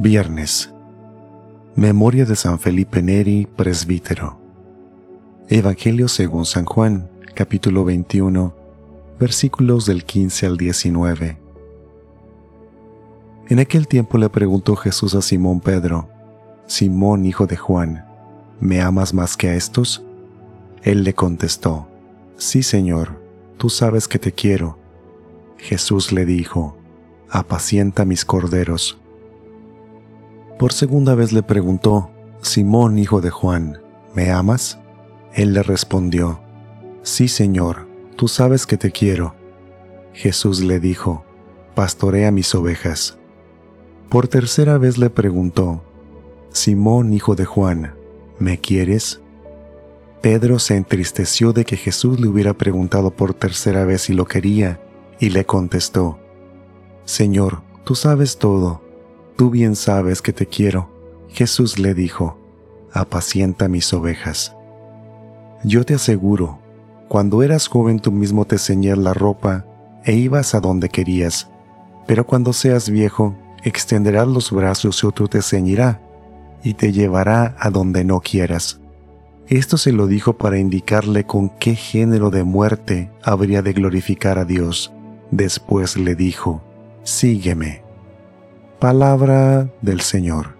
Viernes. Memoria de San Felipe Neri, presbítero. Evangelio según San Juan, capítulo 21, versículos del 15 al 19. En aquel tiempo le preguntó Jesús a Simón Pedro, Simón hijo de Juan, ¿me amas más que a estos? Él le contestó, Sí, Señor, tú sabes que te quiero. Jesús le dijo, Apacienta mis corderos. Por segunda vez le preguntó, Simón hijo de Juan, ¿me amas? Él le respondió, Sí, Señor, tú sabes que te quiero. Jesús le dijo, Pastorea mis ovejas. Por tercera vez le preguntó, Simón, hijo de Juan, ¿me quieres? Pedro se entristeció de que Jesús le hubiera preguntado por tercera vez si lo quería, y le contestó, Señor, tú sabes todo, tú bien sabes que te quiero. Jesús le dijo, Apacienta mis ovejas. Yo te aseguro, cuando eras joven tú mismo te ceñías la ropa e ibas a donde querías, pero cuando seas viejo, extenderás los brazos y otro te ceñirá y te llevará a donde no quieras. Esto se lo dijo para indicarle con qué género de muerte habría de glorificar a Dios. Después le dijo, Sígueme. Palabra del Señor.